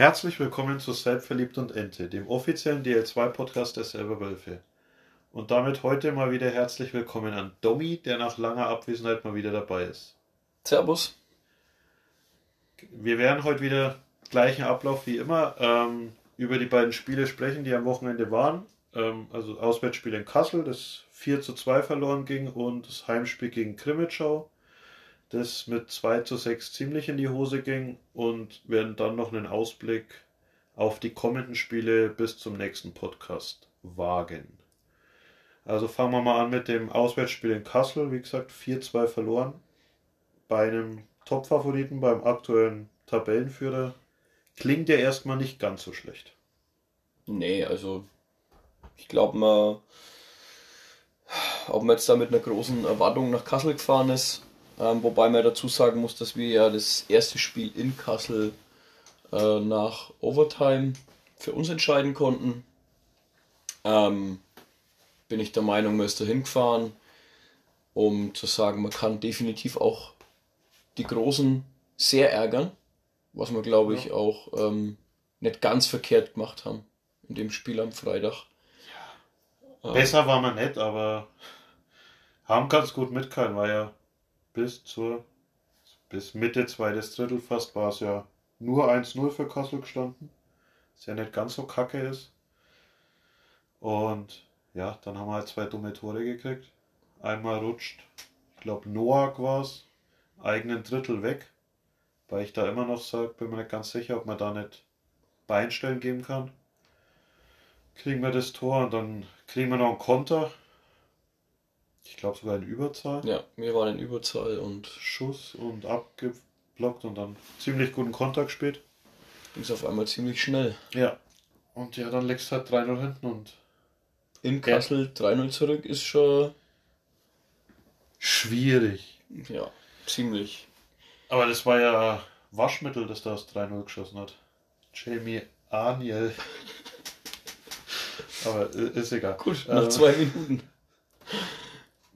Herzlich willkommen zu Selbstverliebt und Ente, dem offiziellen DL2-Podcast der Selberwölfe. Und damit heute mal wieder herzlich willkommen an Domi, der nach langer Abwesenheit mal wieder dabei ist. Servus. Wir werden heute wieder gleichen Ablauf wie immer ähm, über die beiden Spiele sprechen, die am Wochenende waren. Ähm, also Auswärtsspiel in Kassel, das 4 zu 2 verloren ging und das Heimspiel gegen Krimitschau, das mit 2 zu 6 ziemlich in die Hose ging und werden dann noch einen Ausblick auf die kommenden Spiele bis zum nächsten Podcast wagen. Also fangen wir mal an mit dem Auswärtsspiel in Kassel. Wie gesagt, 4-2 verloren. Bei einem Top-Favoriten, beim aktuellen Tabellenführer. Klingt ja erstmal nicht ganz so schlecht. Nee, also ich glaube mal, ob man jetzt da mit einer großen Erwartung nach Kassel gefahren ist, ähm, wobei man dazu sagen muss, dass wir ja das erste Spiel in Kassel äh, nach Overtime für uns entscheiden konnten. Ähm, bin ich der Meinung, man ist da hingefahren, um zu sagen, man kann definitiv auch die Großen sehr ärgern, was wir glaube ich auch ähm, nicht ganz verkehrt gemacht haben in dem Spiel am Freitag. Ja. Besser war man nicht, aber haben ganz gut mitgehalten, war ja bis zur bis Mitte zweites Drittel fast war es ja nur 1-0 für Kassel gestanden. Was ja nicht ganz so kacke ist. Und ja, dann haben wir halt zwei dumme Tore gekriegt. Einmal rutscht, ich glaube Noak war es, eigenen Drittel weg. Weil ich da immer noch sage, bin mir nicht ganz sicher, ob man da nicht Beinstellen geben kann. Kriegen wir das Tor und dann kriegen wir noch einen Konter. Ich glaube sogar in Überzahl. Ja, wir waren in Überzahl und. Schuss und abgeblockt und dann ziemlich guten Konter gespielt. Ging es auf einmal ziemlich schnell. Ja. Und ja, dann legst du halt 3-0 hinten und. In Kassel ja. 3-0 zurück ist schon. Schwierig. Ja, ziemlich. Aber das war ja Waschmittel, das da das 3-0 geschossen hat. Jamie Aniel. aber ist egal. Gut, nach ähm, zwei Minuten.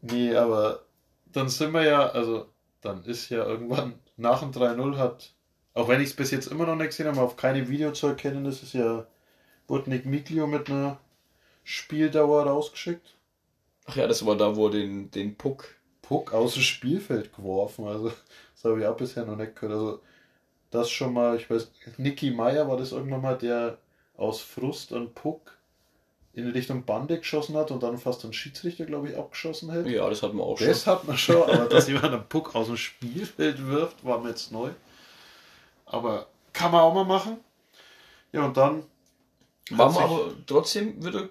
Nee, aber dann sind wir ja, also dann ist ja irgendwann nach dem 3-0 hat, auch wenn ich es bis jetzt immer noch nicht gesehen habe, auf keine Video zu erkennen ist, ist ja, wurde Nick Miglio mit einer Spieldauer rausgeschickt. Ach ja, das war da, wo den, den Puck. Puck aus dem Spielfeld geworfen. Also, das habe ich auch bisher noch nicht gehört. Also, das schon mal, ich weiß, Nicky Meyer war das irgendwann mal, der aus Frust einen Puck in Richtung Bande geschossen hat und dann fast einen Schiedsrichter, glaube ich, abgeschossen hätte. Ja, das hat man auch schon. Das hat man schon, aber dass jemand einen Puck aus dem Spielfeld wirft, war mir jetzt neu. Aber kann man auch mal machen. Ja, und dann. War man aber trotzdem wieder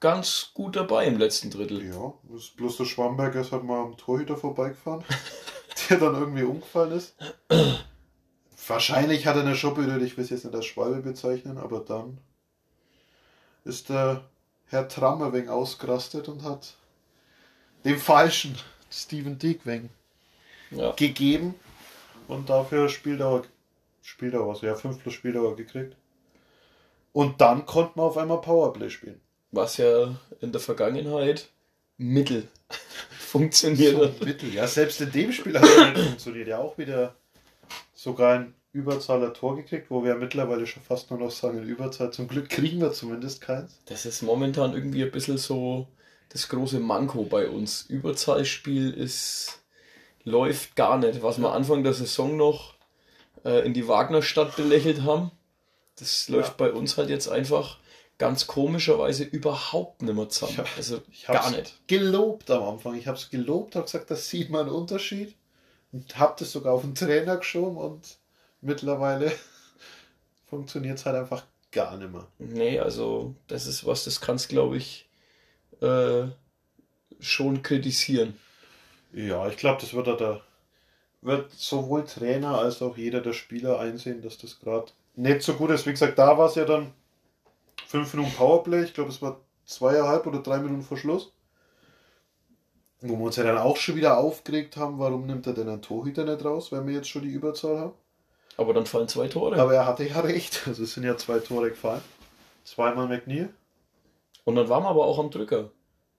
ganz gut dabei im letzten Drittel. Ja, das bloß der Schwamberger ist halt mal am Torhüter vorbeigefahren, der dann irgendwie umgefallen ist. Wahrscheinlich hat er eine Schuppe, ich will es jetzt nicht als Schwalbe bezeichnen, aber dann ist der Herr Trammer wegen ausgerastet und hat dem falschen Steven Dick ja. gegeben und dafür Spieldauer, Spieldauer, also ja, 5 plus Spieldauer gekriegt. Und dann konnte man auf einmal Powerplay spielen. Was ja in der Vergangenheit mittel funktioniert. So, mittel, ja, selbst in dem Spiel hat es funktioniert. Ja, auch wieder sogar ein Überzahl Tor gekriegt, wo wir ja mittlerweile schon fast nur noch sagen, in Überzahl. Zum Glück kriegen wir zumindest keins. Das ist momentan irgendwie ein bisschen so das große Manko bei uns. Überzahlspiel ist läuft gar nicht. Was ja. wir Anfang der Saison noch äh, in die Wagnerstadt belächelt haben, das läuft ja. bei uns halt jetzt einfach ganz komischerweise überhaupt nicht mehr zusammen. Ja, also ich gar nicht. Gelobt am Anfang. Ich habe es gelobt, habe gesagt, das sieht man einen Unterschied und habe das sogar auf den Trainer geschoben und mittlerweile funktioniert es halt einfach gar nicht mehr. Nee, also das ist was, das kannst glaube ich äh, schon kritisieren. Ja, ich glaube, das wird da wird sowohl Trainer als auch jeder der Spieler einsehen, dass das gerade nicht so gut ist. Wie gesagt, da war es ja dann fünf Minuten Powerplay. Ich glaube, es war zweieinhalb oder drei Minuten vor Schluss. Wo wir uns ja dann auch schon wieder aufgeregt haben, warum nimmt er denn einen Torhüter nicht raus, wenn wir jetzt schon die Überzahl haben. Aber dann fallen zwei Tore. Aber er hatte ja recht. Also es sind ja zwei Tore gefallen. Zweimal McNeil. Und dann waren wir aber auch am Drücker.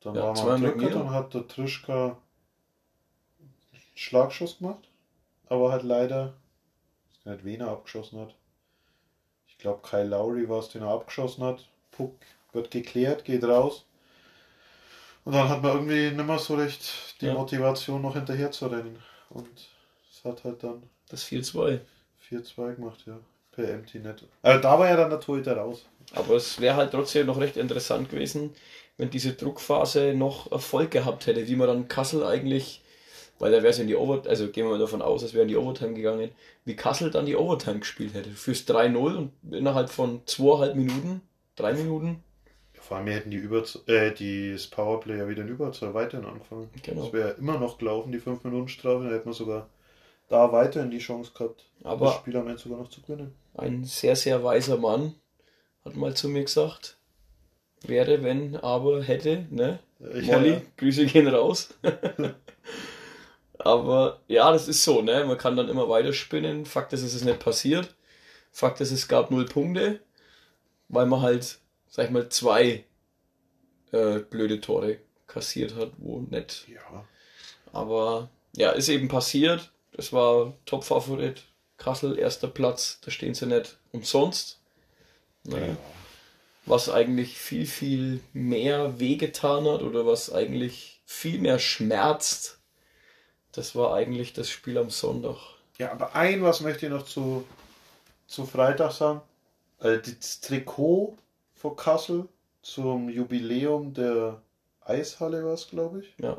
Dann ja, waren wir am Drücker, McNeil. dann hat der Trischka Schlagschuss gemacht. Aber halt leider, ich weiß nicht, wen er abgeschossen hat. Ich glaube Kyle Lowry war es, den er abgeschossen hat. Puck wird geklärt, geht raus. Und dann hat man irgendwie nicht mehr so recht die Ja. Motivation noch hinterher zu rennen. Und es hat halt dann Das 4-2. 4-2 gemacht, ja. Per Empty Net. Also da war ja dann der Torhüter raus. Aber es wäre halt trotzdem noch recht interessant gewesen, wenn diese Druckphase noch Erfolg gehabt hätte, wie man dann Kassel eigentlich, weil da wäre es in die Overtime, also gehen wir mal davon aus, es wäre in die Overtime gegangen, wie Kassel dann die Overtime gespielt hätte. Fürs 3-0 und innerhalb von zweieinhalb Minuten, drei Minuten, Ja, vor allem hätten die Über äh, die, das Powerplay ja wieder in Überzahl weiterhin angefangen. Genau. Das wäre immer noch gelaufen, die 5 Minuten Strafe, dann hätten wir sogar da weiterhin die Chance gehabt, Aber- das Spiel am Ende sogar noch zu gewinnen. ein sehr, sehr weiser Mann hat mal zu mir gesagt, wäre, wenn, aber, hätte, ne? Äh, Molly, ja. Grüße gehen raus. Aber ja, das ist so, ne? Man kann dann immer weiterspinnen. Fakt ist, es ist nicht passiert. Fakt ist, es gab null Punkte, weil man halt, sag ich mal, zwei äh, blöde Tore kassiert hat, wo nicht. Ja, Aber ja, ist eben passiert. Das war Top-Favorit. Kassel, erster Platz, da stehen sie nicht umsonst. Naja ja. was eigentlich viel, viel mehr wehgetan hat oder was eigentlich viel mehr schmerzt, das war eigentlich das Spiel am Sonntag. Ja, aber ein was möchte ich noch zu, zu Freitag sagen. Äh, das Trikot von Kassel zum Jubiläum der Eishalle war es, glaube ich. Ja,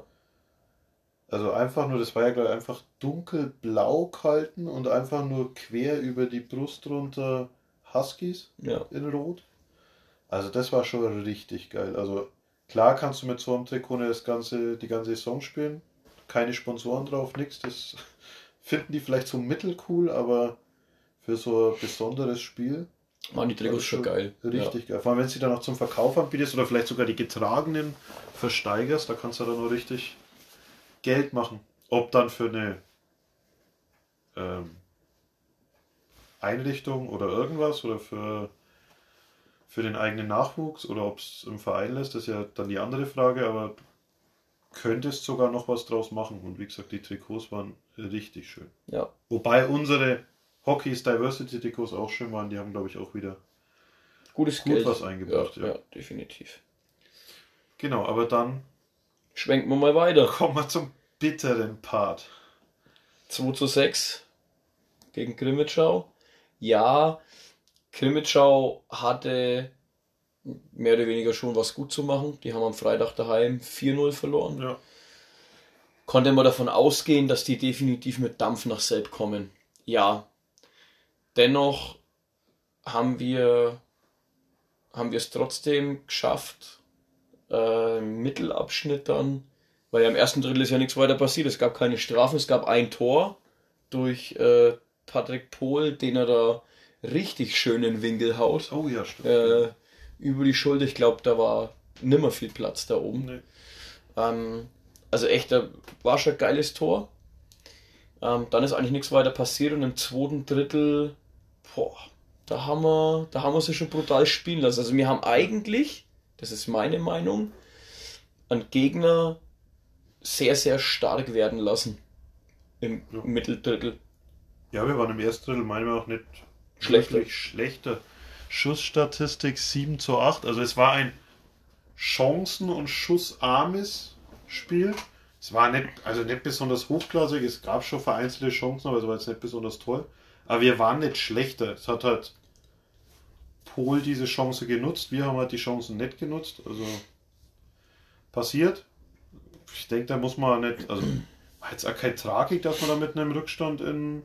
Also einfach nur, das war ja glaube ich einfach dunkelblau gehalten und einfach nur quer über die Brust runter Huskies ja, in Rot. Also das war schon richtig geil. Also klar kannst du mit so einem Trikot das ganze, die ganze Saison spielen. Keine Sponsoren drauf, nichts. Das finden die vielleicht so mittelcool, aber für so ein besonderes Spiel waren die Trikots das schon geil. Richtig geil. Vor allem wenn sie dann noch zum Verkauf anbietest oder vielleicht sogar die getragenen versteigerst, da kannst du dann noch richtig Geld machen. Ob dann für eine ähm, Einrichtung oder irgendwas oder für, für den eigenen Nachwuchs oder ob es im Verein lässt, ist ja dann die andere Frage, aber du könntest sogar noch was draus machen. Und wie gesagt, die Trikots waren richtig schön. Ja, Wobei unsere Hockey's Diversity Trikots auch schön waren, die haben glaube ich auch wieder gutes Gut Geld. was eingebracht, ja, ja. ja, definitiv. Genau, aber dann Schwenken wir mal weiter. kommen wir zum bitteren Part. 2 zu 6 gegen Grimmitschau. Ja, Grimmitschau hatte mehr oder weniger schon was gut zu machen. Die haben am Freitag daheim 4-0 verloren. Ja. konnte man davon ausgehen, dass die definitiv mit Dampf nach Selb kommen. Ja. Dennoch haben wir haben wir es trotzdem geschafft, äh, im Mittelabschnitt dann, weil ja im ersten Drittel ist ja nichts weiter passiert. Es gab keine Strafen, es gab ein Tor durch äh, Patrick Pohl, den er da richtig schön in Winkel haut. Oh ja, stimmt. Äh, über die Schulter, ich glaube, da war nimmer viel Platz da oben. Nee. Ähm, also echt, da war schon ein geiles Tor. Ähm, dann ist eigentlich nichts weiter passiert und im zweiten Drittel, boah, da haben wir, da haben wir sie schon brutal spielen lassen. Also wir haben eigentlich, das ist meine Meinung, einen Gegner sehr, sehr stark werden lassen. Im Ja. Mitteldrittel. Ja, wir waren im ersten Drittel, meinen wir auch nicht Schlechter. schlechter. Schussstatistik 7 zu 8. Also es war ein chancen- und schussarmes Spiel. Es war nicht, also nicht besonders hochklassig, es gab schon vereinzelte Chancen, aber es war jetzt nicht besonders toll. Aber wir waren nicht schlechter. Es hat halt Pol diese Chance genutzt, wir haben halt die Chancen nicht genutzt. Also passiert. Ich denke, da muss man nicht, also war jetzt auch keine Tragik, dass man da mit einem Rückstand in,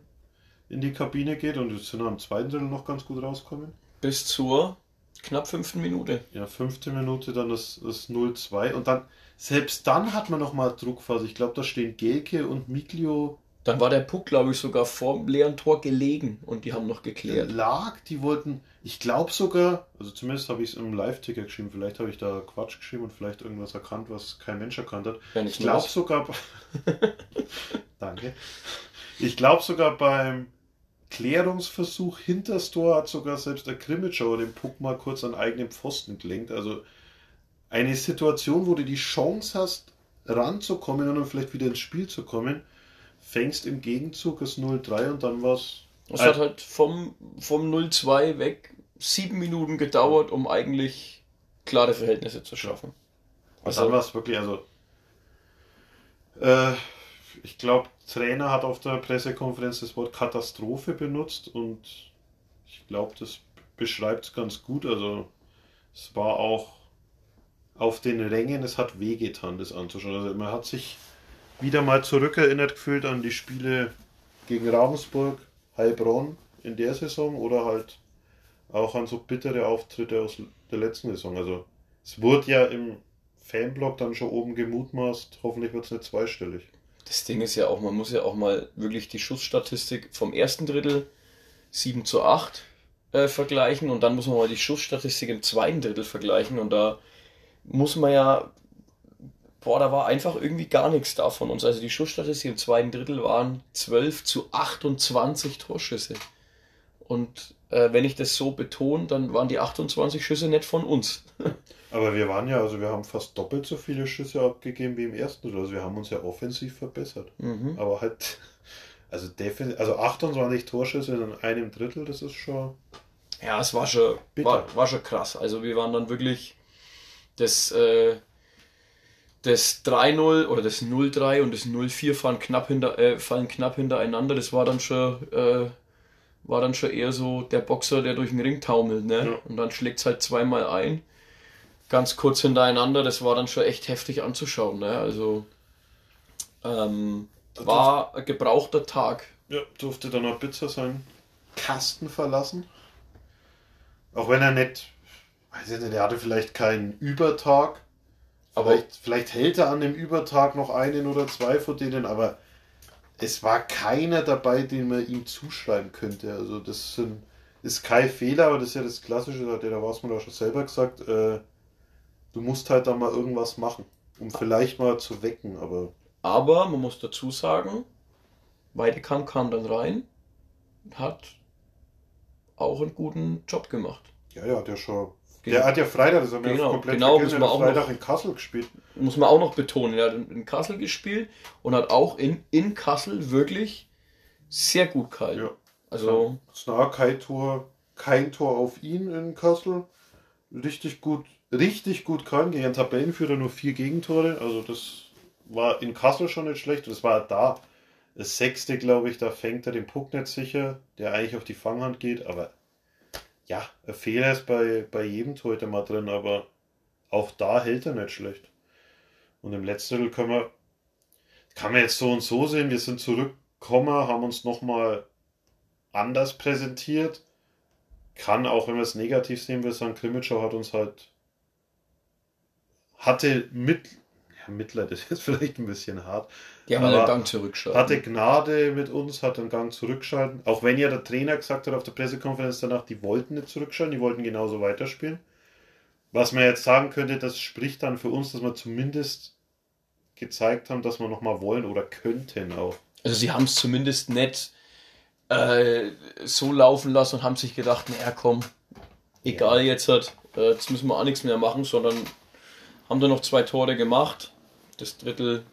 in die Kabine geht und jetzt sind wir am zweiten Drittel noch ganz gut rauskommen. Bis zur knapp fünften Minute. Ja, fünfte Minute, dann das, das 0-2 und dann, selbst dann hat man nochmal Druckphase. Ich glaube, da stehen Gelke und Miglio Dann war der Puck, glaube ich, sogar vor dem leeren Tor gelegen und die haben noch geklärt. lag, die wollten, ich glaube sogar, also zumindest habe ich es im Live-Ticker geschrieben, vielleicht habe ich da Quatsch geschrieben und vielleicht irgendwas erkannt, was kein Mensch erkannt hat. Ja, Ich glaube sogar, danke, ich glaube sogar beim Klärungsversuch hinter das Tor hat sogar selbst der Grimmitschauer den Puck mal kurz an eigenen Pfosten gelenkt. Also eine Situation, wo du die Chance hast, ranzukommen und dann vielleicht wieder ins Spiel zu kommen, fängst im Gegenzug das 0-3 und dann war es Es hat halt vom, vom 0-2 weg sieben Minuten gedauert, um eigentlich klare Verhältnisse zu schaffen. Also, dann war es wirklich, also äh, ich glaube, Trainer hat auf der Pressekonferenz das Wort Katastrophe benutzt und ich glaube, das beschreibt es ganz gut. Also es war auch auf den Rängen, es hat wehgetan, das anzuschauen. Also man hat sich wieder mal zurückerinnert gefühlt an die Spiele gegen Ravensburg, Heilbronn in der Saison oder halt auch an so bittere Auftritte aus der letzten Saison. Also es wurde ja im Fanblock dann schon oben gemutmaßt, hoffentlich wird es nicht zweistellig. Das Ding ist ja auch, man muss ja auch mal wirklich die Schussstatistik vom ersten Drittel 7 zu 8 äh, vergleichen und dann muss man mal die Schussstatistik im zweiten Drittel vergleichen und da muss man ja, boah, da war einfach irgendwie gar nichts da von uns. Also die Schussstatistik im zweiten Drittel waren 12 zu 28 Torschüsse. Und äh, wenn ich das so betone, dann waren die 28 Schüsse nicht von uns. Aber wir waren ja, also wir haben fast doppelt so viele Schüsse abgegeben wie im ersten. Also wir haben uns ja offensiv verbessert. Mhm. Aber halt, also definitiv, also 28 Torschüsse in einem Drittel, das ist schon. Ja, es war schon, war, war schon krass. Also wir waren dann wirklich das, äh, das 3-0 oder das 0-3 und das 0-4 fallen knapp, hinter, äh, fallen knapp hintereinander. Das war dann schon, äh, war dann schon eher so der Boxer, der durch den Ring taumelt. Ne? Ja. Und dann schlägt es halt zweimal ein. Ganz kurz hintereinander. Das war dann schon echt heftig anzuschauen. Ne? Also ähm, war ein gebrauchter Tag. Ja, durfte dann auch Bitzer sein. Kasten verlassen. Auch wenn er nicht weiß ich nicht, er hatte vielleicht keinen Übertag. Aber vielleicht, vielleicht hält er an dem Übertag noch einen oder zwei von denen, aber es war keiner dabei, den man ihm zuschreiben könnte. Also das sind, ist kein Fehler, aber das ist ja das Klassische, da hat der Wasmann auch schon selber gesagt, äh, du musst halt da mal irgendwas machen, um vielleicht mal zu wecken, aber... Aber man muss dazu sagen, Weidekamp kam dann rein und hat auch einen guten Job gemacht. Ja, ja, ja schon Genau. Der hat ja Freitag, das haben wir genau, komplett genau, vergessen, muss man Freitag noch, in Kassel gespielt. Muss man auch noch betonen, er hat in Kassel gespielt und hat auch in, in Kassel wirklich sehr gut gehalten. Ja. Also Snar kein Tor, kein Tor auf ihn in Kassel. Richtig gut, richtig gut gehalten. Gegen Tabellenführer nur vier Gegentore. Also das war in Kassel schon nicht schlecht. Das war da das sechste, glaube ich, da fängt er den Puck nicht sicher, der eigentlich auf die Fanghand geht, aber ja, ein Fehler ist bei, bei jedem Torhüter mal drin, aber auch da hält er nicht schlecht. Und im letzten Drittel können wir, kann man jetzt so und so sehen, wir sind zurückgekommen, haben uns nochmal anders präsentiert. Kann auch, wenn wir es negativ sehen, wir sagen, Krimitschau hat uns halt, hatte mit, ja, Mitleid ist jetzt vielleicht ein bisschen hart. Die haben einen Gang zurückschalten. Hatte Gnade mit uns, hat einen Gang zurückschalten. Auch wenn ja der Trainer gesagt hat auf der Pressekonferenz danach, die wollten nicht zurückschalten, die wollten genauso weiterspielen. Was man jetzt sagen könnte, das spricht dann für uns, dass wir zumindest gezeigt haben, dass wir nochmal wollen oder könnten auch. Also sie haben es zumindest nicht äh, so laufen lassen und haben sich gedacht, naja komm, egal ja. jetzt hat, äh, jetzt müssen wir auch nichts mehr machen, sondern haben da noch zwei Tore gemacht das Drittel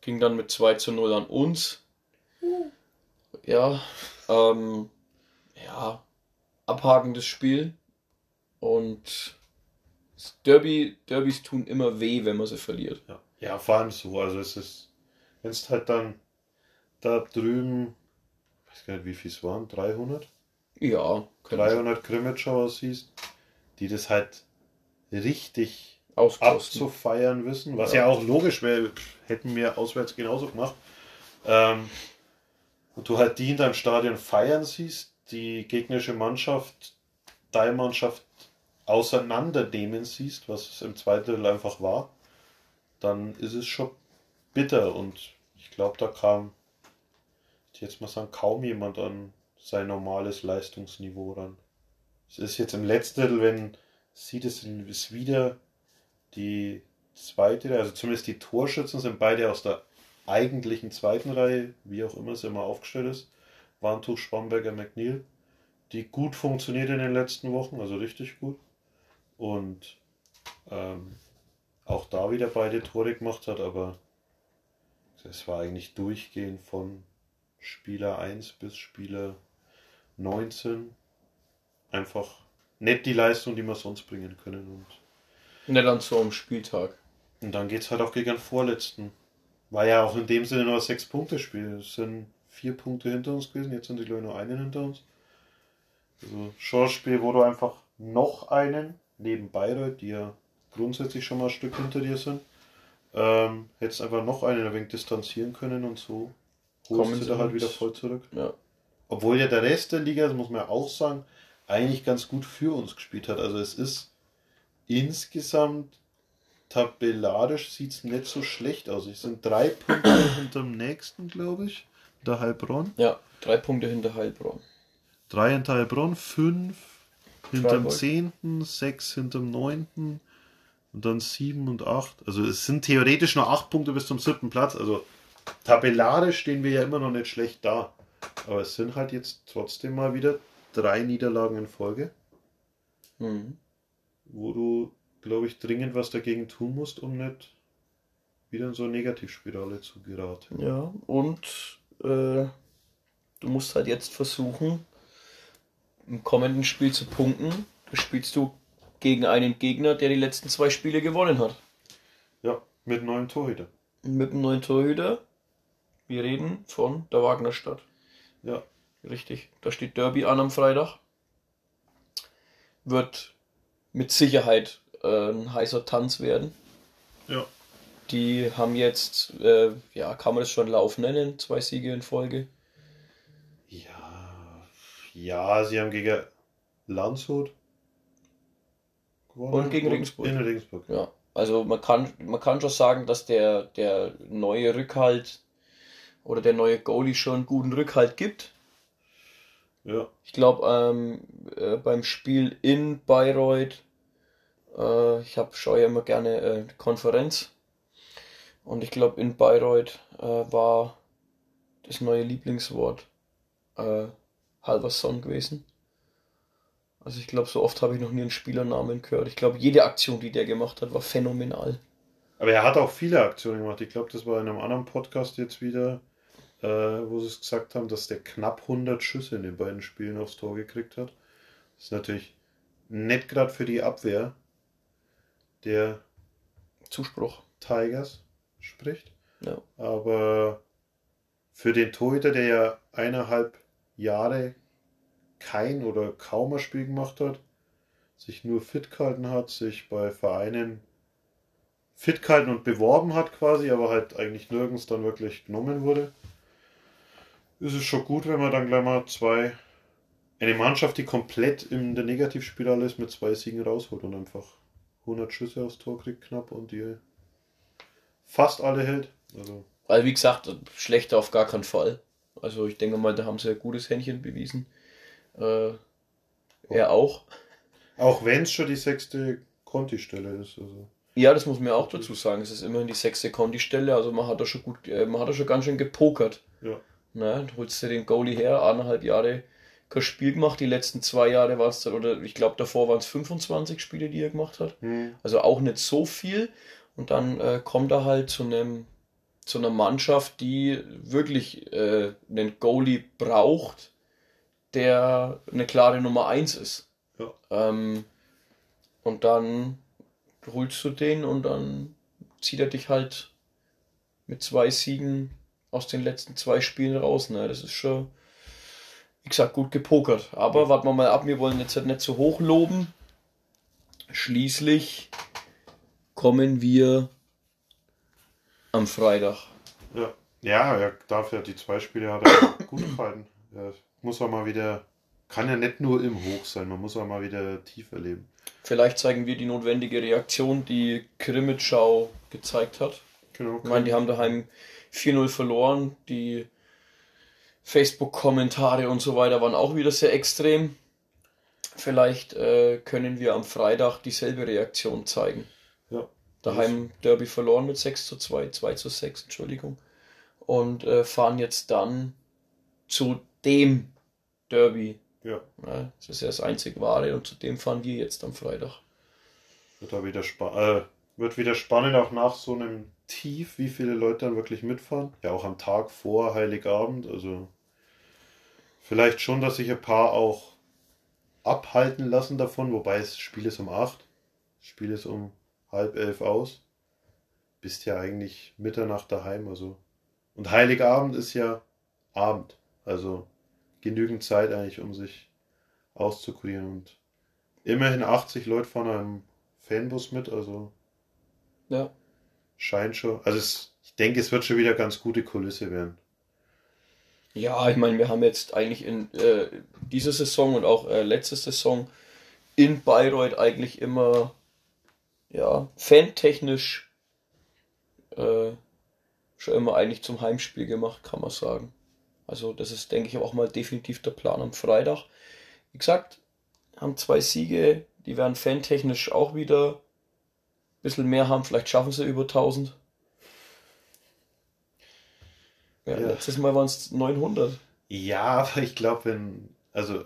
ging dann mit 2 zu 0 an uns. Ja, ähm, ja, abhakendes Spiel. Und Derby, Derbys tun immer weh, wenn man sie verliert. Ja, ja vor allem so. Also es ist, wenn es halt dann da drüben, ich weiß gar nicht, wie viel es waren, 300? Ja. 300 Grimmitschauer siehst, die das halt richtig abzufeiern wissen, was ja, ja auch logisch wäre, hätten wir auswärts genauso gemacht. Ähm, und du halt die in deinem Stadion feiern siehst, die gegnerische Mannschaft, deine Mannschaft auseinandernehmen siehst, was es im zweiten Teil einfach war, dann ist es schon bitter und ich glaube, da kam, ich jetzt mal sagen, kaum jemand an sein normales Leistungsniveau ran. Es ist jetzt im letzten Drittel, wenn sieht es ist wieder die zweite, also zumindest die Torschützen sind beide aus der eigentlichen zweiten Reihe, wie auch immer es immer aufgestellt ist. Warntuch, Schwamberger, McNeil, die gut funktioniert in den letzten Wochen, also richtig gut. Und ähm, auch da wieder beide Tore gemacht hat, aber es war eigentlich durchgehend von Spieler 1 bis Spieler 19 einfach nicht die Leistung, die wir sonst bringen können. Und, nicht an so einem Spieltag. Und dann geht es halt auch gegen den Vorletzten. War ja auch in dem Sinne nur ein Sechs-Punkte-Spiel. Es sind vier Punkte hinter uns gewesen, jetzt sind die Leute nur einen hinter uns. Also schon ein Spiel, wo du einfach noch einen, neben Bayreuth, die ja grundsätzlich schon mal ein Stück hinter dir sind, ähm, hättest einfach noch einen ein wenig distanzieren können und so holst Kommen du da halt wieder voll zurück. Ja. Obwohl ja der Rest der Liga, das muss man ja auch sagen, eigentlich ganz gut für uns gespielt hat. Also es ist insgesamt tabellarisch sieht es nicht so schlecht aus. Es sind drei Punkte hinter dem nächsten, glaube ich. Der Heilbronn. Ja, drei Punkte hinter Heilbronn. Drei hinter Heilbronn, fünf hinterm zehnten, sechs hinterm neunten und dann sieben und acht. Also es sind theoretisch nur acht Punkte bis zum siebten Platz. Also tabellarisch stehen wir ja immer noch nicht schlecht da. Aber es sind halt jetzt trotzdem mal wieder drei Niederlagen in Folge. Mhm. Wo du, glaube ich, dringend was dagegen tun musst, um nicht wieder in so eine Negativspirale zu geraten. Ja, und äh, du musst halt jetzt versuchen, im kommenden Spiel zu punkten. Da spielst du gegen einen Gegner, der die letzten zwei Spiele gewonnen hat. Ja, mit einem neuen Torhüter. Mit einem neuen Torhüter. Wir reden von der Wagnerstadt. Ja. Richtig. Da steht Derby an am Freitag. Wird mit Sicherheit äh, ein heißer Tanz werden. Ja. Die haben jetzt, äh, ja, kann man das schon Lauf nennen, zwei Siege in Folge. Ja, ja, sie haben gegen Landshut gewonnen. Und gegen Regensburg. In Regensburg. Ja, also man kann, man kann schon sagen, dass der, der neue Rückhalt oder der neue Goalie schon einen guten Rückhalt gibt. Ja. Ich glaube, ähm, äh, beim Spiel in Bayreuth, äh, ich habe schon ja immer gerne äh, Konferenz. Und ich glaube, in Bayreuth äh, war das neue Lieblingswort äh, halber Son gewesen. Also ich glaube, so oft habe ich noch nie einen Spielernamen gehört. Ich glaube, jede Aktion, die der gemacht hat, war phänomenal. Aber er hat auch viele Aktionen gemacht. Ich glaube, das war in einem anderen Podcast jetzt wieder, äh, wo sie es gesagt haben, dass der knapp 100 Schüsse in den beiden Spielen aufs Tor gekriegt hat. Das ist natürlich nett gerade für die Abwehr der Zuspruch Tigers spricht. Ja. Aber für den Torhüter, der ja eineinhalb Jahre kein oder kaum ein Spiel gemacht hat, sich nur fit gehalten hat, sich bei Vereinen fit gehalten und beworben hat quasi, aber halt eigentlich nirgends dann wirklich genommen wurde, ist es schon gut, wenn man dann gleich mal zwei, eine Mannschaft, die komplett in der Negativspirale ist, mit zwei Siegen rausholt und einfach 100 Schüsse aufs Tor kriegt knapp und die fast alle hält. Also, also wie gesagt, schlechter auf gar keinen Fall. Also ich denke mal, da haben sie ein gutes Händchen bewiesen. Äh, er auch. Auch wenn es schon die sechste Conti-Stelle ist. Also. Ja, das muss man auch dazu sagen. Es ist immerhin die sechste Conti-Stelle. Also man hat da schon gut, äh, man hat da schon ganz schön gepokert. Ja. Na, du holst dir den Goalie her, eineinhalb Jahre kein Spiel gemacht. Die letzten zwei Jahre war es dann, oder ich glaube davor waren es 25 Spiele, die er gemacht hat. Mhm. Also auch nicht so viel. Und dann äh, kommt er halt zu einem zu einer Mannschaft, die wirklich äh, einen Goalie braucht, der eine klare Nummer 1 ist. Ja. Ähm, und dann holst du den und dann zieht er dich halt mit zwei Siegen aus den letzten zwei Spielen raus. Ne? Das ist schon, wie gesagt, gut gepokert. Aber warten wir mal ab, wir wollen jetzt halt nicht zu hoch loben. Schließlich kommen wir am Freitag. Ja, ja er darf ja die zwei Spiele hat er gut gehalten. Er muss auch mal wieder, kann ja nicht nur im Hoch sein, man muss auch mal wieder tief erleben. Vielleicht zeigen wir die notwendige Reaktion, die Krimitschau gezeigt hat. Genau. Ich meine, die haben daheim 4-0 verloren. Die Facebook-Kommentare und so weiter waren auch wieder sehr extrem. Vielleicht äh, können wir am Freitag dieselbe Reaktion zeigen. Ja. Daheim Derby verloren mit 6 zu 2, 2 zu 6, Entschuldigung. Und äh, fahren jetzt dann zu dem Derby. Ja. ja. Das ist ja das einzig wahre und zu dem fahren wir jetzt am Freitag. Wird, da wieder, äh, wird wieder spannend, auch nach so einem Tief, wie viele Leute dann wirklich mitfahren. Ja, auch am Tag vor Heiligabend. Also vielleicht schon, dass sich ein paar auch abhalten lassen davon, wobei das Spiel ist um 8, das Spiel ist um halb elf aus. Bist ja eigentlich Mitternacht daheim, also. Und Heiligabend ist ja Abend, also genügend Zeit eigentlich, um sich auszukurieren. Und immerhin 80 Leute von einem Fanbus mit, also. Ja. Scheint schon. Also es, ich denke, es wird schon wieder ganz gute Kulisse werden. Ja, ich meine, wir haben jetzt eigentlich in äh, dieser Saison und auch äh, letzte Saison in Bayreuth eigentlich immer, ja, fantechnisch äh, schon immer eigentlich zum Heimspiel gemacht, kann man sagen. Also das ist, denke ich, auch mal definitiv der Plan am Freitag. Wie gesagt, haben zwei Siege, die werden fantechnisch auch wieder bisschen mehr haben. Vielleicht schaffen sie über 1000. Ja, Ja. Letztes Mal waren es 900. Ja, aber ich glaube, wenn, also,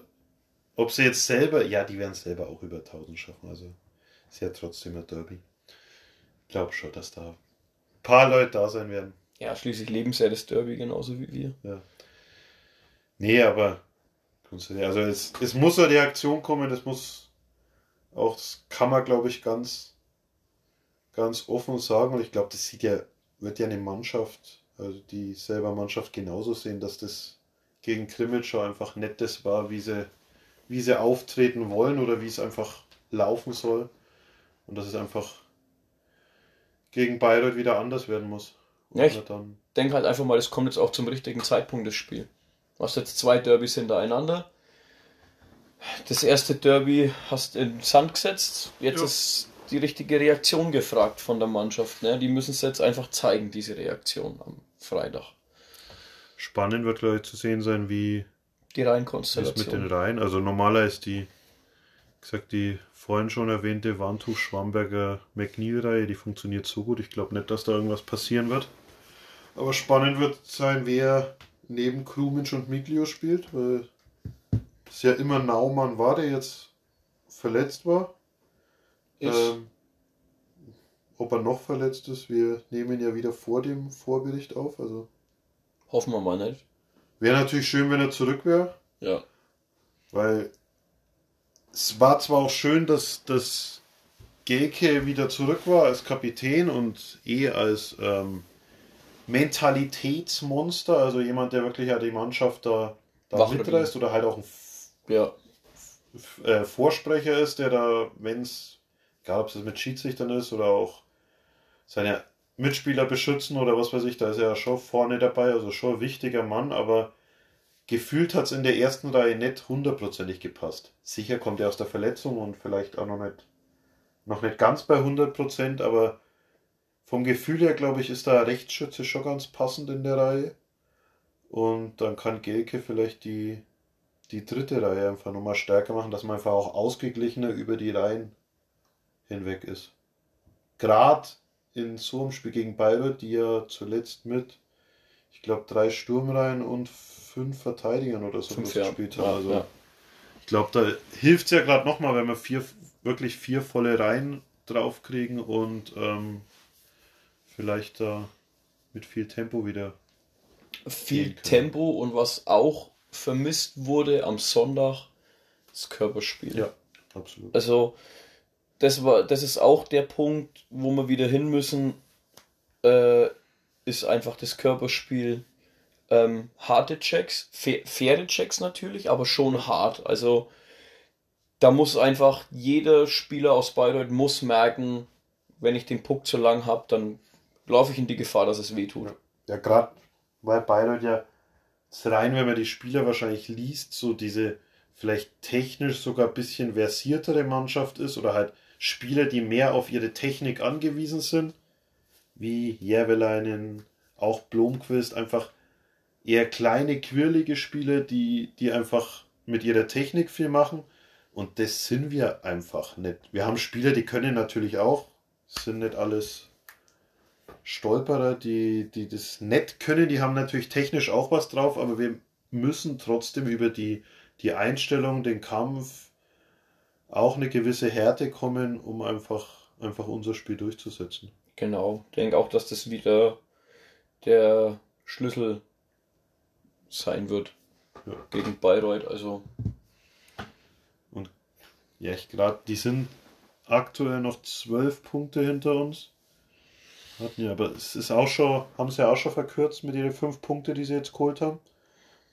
ob sie jetzt selber, ja, die werden selber auch über 1000 schaffen, also ist ja trotzdem ein Derby. Ich glaube schon, dass da ein paar Leute da sein werden. Ja, schließlich leben sie ja das Derby genauso wie wir. Nee, aber also es, es muss eine Reaktion kommen, das muss auch, das kann man, glaube ich, ganz, ganz offen sagen und ich glaube, das sieht ja, wird ja eine Mannschaft, also die selber Mannschaft genauso sehen, dass das gegen Krimitsch schon einfach nicht das war, wie sie, wie sie auftreten wollen oder wie es einfach laufen soll und dass es einfach gegen Bayreuth wieder anders werden muss. Ja, ich- Oder dann, Denk halt einfach mal, das kommt jetzt auch zum richtigen Zeitpunkt, das Spiel. Du hast jetzt zwei Derbys hintereinander. Das erste Derby hast in den Sand gesetzt. Jetzt Ja. ist die richtige Reaktion gefragt von der Mannschaft. Ne? Die müssen es jetzt einfach zeigen, diese Reaktion am Freitag. spannend wird, glaube ich, zu sehen sein, wie Die ist mit den Reihenkonstellation. Reihen. Also normaler ist die, wie gesagt, die vorhin schon erwähnte Warntuch Schwamberger McNeil-Reihe, die funktioniert so gut. Ich glaube nicht, dass da irgendwas passieren wird. Aber spannend wird sein, wer neben Krumitsch und Miglio spielt, weil es ja immer Naumann war, der jetzt verletzt war. Ähm, ob er noch verletzt ist, wir nehmen ja wieder vor dem Vorbericht auf. Also hoffen wir mal nicht. wäre natürlich schön, wenn er zurück wäre. Ja. Weil es war zwar auch schön, dass, dass Gelke wieder zurück war als Kapitän und eh als ähm, Mentalitätsmonster, also jemand, der wirklich ja die Mannschaft da, da mitreißt oder halt auch ein Ja. F- äh, Vorsprecher ist, der da, wenn es, egal ob es mit Schiedsrichtern ist oder auch seine Mitspieler beschützen oder was weiß ich, da ist er ja schon vorne dabei, also schon ein wichtiger Mann, aber gefühlt hat es in der ersten Reihe nicht hundertprozentig gepasst. Sicher kommt er aus der Verletzung und vielleicht auch noch nicht, noch nicht ganz bei 100%, aber vom Gefühl her, glaube ich, ist da Rechtsschütze schon ganz passend in der Reihe. Und dann kann Gelke vielleicht die, die dritte Reihe einfach nochmal stärker machen, dass man einfach auch ausgeglichener über die Reihen hinweg ist. Gerade in so einem Spiel gegen Bayreuth, die ja zuletzt mit, ich glaube, drei Sturmreihen und fünf Verteidigern oder so Fünf, ja. gespielt haben. Also ja. ich glaube, da hilft es ja gerade nochmal, wenn wir vier, wirklich vier volle Reihen draufkriegen und ähm, vielleicht da mit viel Tempo wieder. Viel. Tempo und was auch vermisst wurde am Sonntag, das Körperspiel. Ja, absolut. Also, das war, das ist auch der Punkt, wo wir wieder hin müssen, äh, ist einfach das Körperspiel. Ähm, harte Checks, fa faire Checks natürlich, aber schon hart. Also, da muss einfach jeder Spieler aus Bayreuth muss merken, wenn ich den Puck zu lang habe, dann laufe ich in die Gefahr, dass es weh tut. Ja, gerade weil Bayreuth ja rein, wenn man die Spieler wahrscheinlich liest, so diese vielleicht technisch sogar ein bisschen versiertere Mannschaft ist oder halt Spieler, die mehr auf ihre Technik angewiesen sind, wie Järvelainen, auch Blomqvist, einfach eher kleine, quirlige Spieler, die, die einfach mit ihrer Technik viel machen. Und das sind wir einfach nicht. Wir haben Spieler, die können natürlich auch, sind nicht alles Stolperer, die, die das nett können, die haben natürlich technisch auch was drauf, aber wir müssen trotzdem über die, die Einstellung, den Kampf, auch eine gewisse Härte kommen, um einfach, einfach unser Spiel durchzusetzen. Genau, ich denke auch, dass das wieder der Schlüssel sein wird Ja. gegen Bayreuth. Also, Und Ja, ich glaube, die sind aktuell noch zwölf Punkte hinter uns. Hatten ja, aber es ist auch schon, haben sie ja auch schon verkürzt mit ihren fünf Punkte, die sie jetzt geholt haben.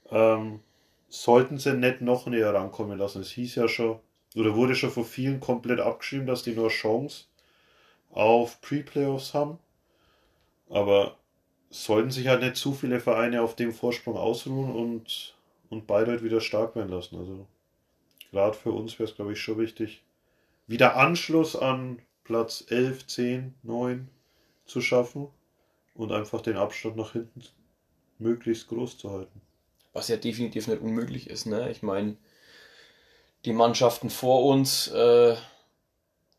Ähm, sollten sie nicht noch näher rankommen lassen. Es hieß ja schon, oder wurde schon von vielen komplett abgeschrieben, dass die nur Chance auf Pre-Playoffs haben. Aber sollten sich halt nicht zu viele Vereine auf dem Vorsprung ausruhen und, und beide halt wieder stark werden lassen. Also gerade für uns wäre es, glaube ich, schon wichtig, wieder Anschluss an Platz 11, 10, 9 zu schaffen und einfach den Abstand nach hinten möglichst groß zu halten. Was ja definitiv nicht unmöglich ist. Ne? Ich meine, die Mannschaften vor uns äh,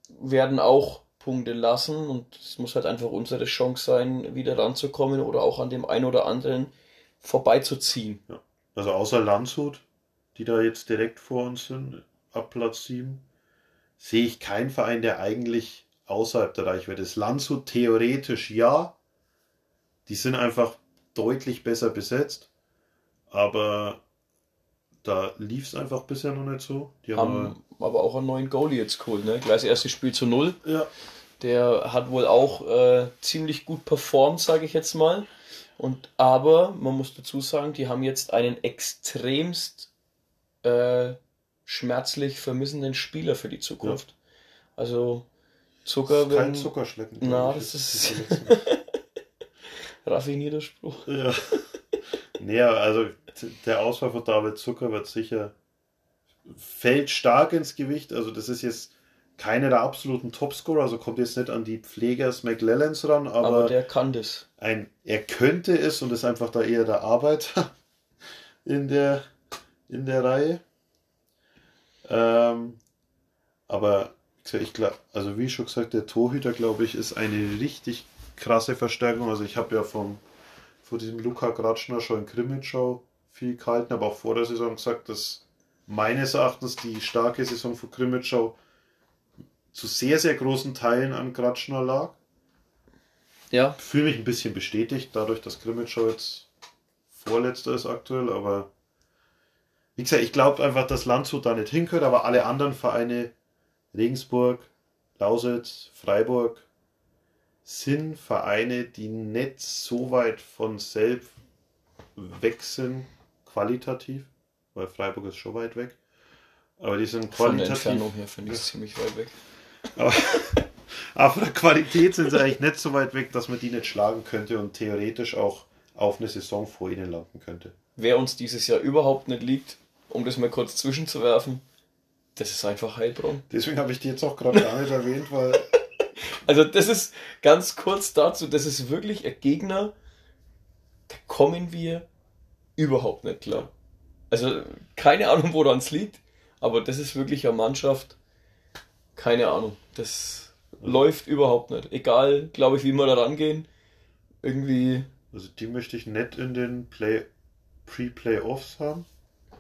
werden auch Punkte lassen und es muss halt einfach unsere Chance sein, wieder ranzukommen oder auch an dem einen oder anderen vorbeizuziehen. Ja. Also außer Landshut, die da jetzt direkt vor uns sind, ab Platz 7, sehe ich keinen Verein, der eigentlich außerhalb der Reichweite ist. Landshut theoretisch ja, die sind einfach deutlich besser besetzt, aber da lief es einfach bisher noch nicht so. Die haben, haben aber auch einen neuen Goalie jetzt geholt, ne? Gleich das erste Spiel zu null. Ja. Der hat wohl auch äh, ziemlich gut performt, sage ich jetzt mal. Und aber man muss dazu sagen, die haben jetzt einen extremst äh, schmerzlich vermissenden Spieler für die Zukunft. Ja. Also Zucker, ist kein Zuckerschlecken. Na, das ist raffinierter Spruch. Ja. Nee, also der Ausfall von David Zucker wird sicher fällt stark ins Gewicht. Also das ist jetzt keiner der absoluten Topscorer, also kommt jetzt nicht an die Pflegers McLellans ran, aber, aber der kann das. Ein, er könnte es und ist einfach da eher der Arbeiter in der, in der Reihe. Ähm, aber ich glaube, also wie schon gesagt, der Torhüter, glaube ich, ist eine richtig krasse Verstärkung. Also ich habe ja vom, vor diesem Luca Gratschner schon in Krimitschau viel gehalten, aber auch vor der Saison gesagt, dass meines Erachtens die starke Saison von Krimitschau zu sehr, sehr großen Teilen an Gratschner lag. Ja. Fühle mich ein bisschen bestätigt, dadurch, dass Krimitschau jetzt Vorletzter ist aktuell, aber wie gesagt, ich glaube einfach, dass Landshut da nicht hinkört, aber alle anderen Vereine, Regensburg, Lausitz, Freiburg, sind Vereine, die nicht so weit von selbst weg sind, qualitativ, weil Freiburg ist schon weit weg. Aber die sind qualitativ. Von der Entfernung her finde ich es ziemlich weit weg. Aber, aber von der Qualität sind sie eigentlich nicht so weit weg, dass man die nicht schlagen könnte und theoretisch auch auf eine Saison vor ihnen landen könnte. Wer uns dieses Jahr überhaupt nicht liegt, um das mal kurz zwischenzuwerfen, das ist einfach Heilbronn. Deswegen habe ich die jetzt auch gerade gar nicht erwähnt, weil. Also, das ist ganz kurz dazu, das ist wirklich ein Gegner, da kommen wir überhaupt nicht klar. Also, keine Ahnung, woran es liegt, aber das ist wirklich eine Mannschaft, keine Ahnung. Das läuft überhaupt nicht. Egal, glaube ich, wie wir da rangehen. Irgendwie. Also die möchte ich nicht in den Play Pre-Playoffs haben.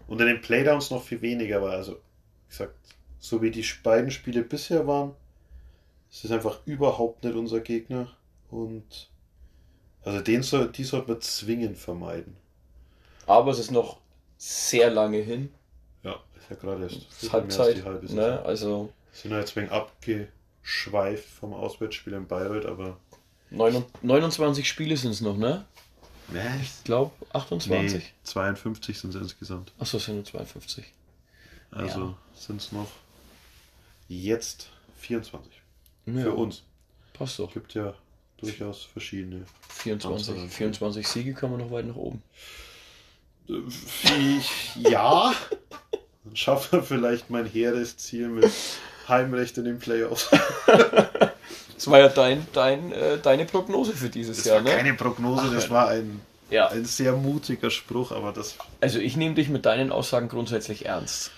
Und in den Playdowns noch viel weniger, weil also, wie gesagt, so wie die beiden Spiele bisher waren, ist es einfach überhaupt nicht unser Gegner. Und also den soll, die sollte man zwingend vermeiden. Aber es ist noch sehr lange hin. Ja, ist ja gerade erst Halbzeit. Die halbe ne? Also sind ja jetzt wegen abgeschweift vom Auswärtsspiel in Bayreuth, aber. 29 Spiele sind es noch, ne? Was? Ich glaube 28. Nee, 52 sind es insgesamt. Achso, es sind nur 52. Also ja. sind es noch jetzt 24. Ja. Für uns. Passt doch. Gibt ja durchaus verschiedene. 24, 24 Siege kann man noch weit nach oben. Ja. Dann schaffen wir vielleicht mein hehres Ziel mit Heimrecht in den Playoffs. das war ja dein, dein, äh, deine Prognose für dieses das Jahr, war ne? Keine Prognose, Ach, das war ein, ja. ein sehr mutiger Spruch, aber das. Also ich nehme dich mit deinen Aussagen grundsätzlich ernst.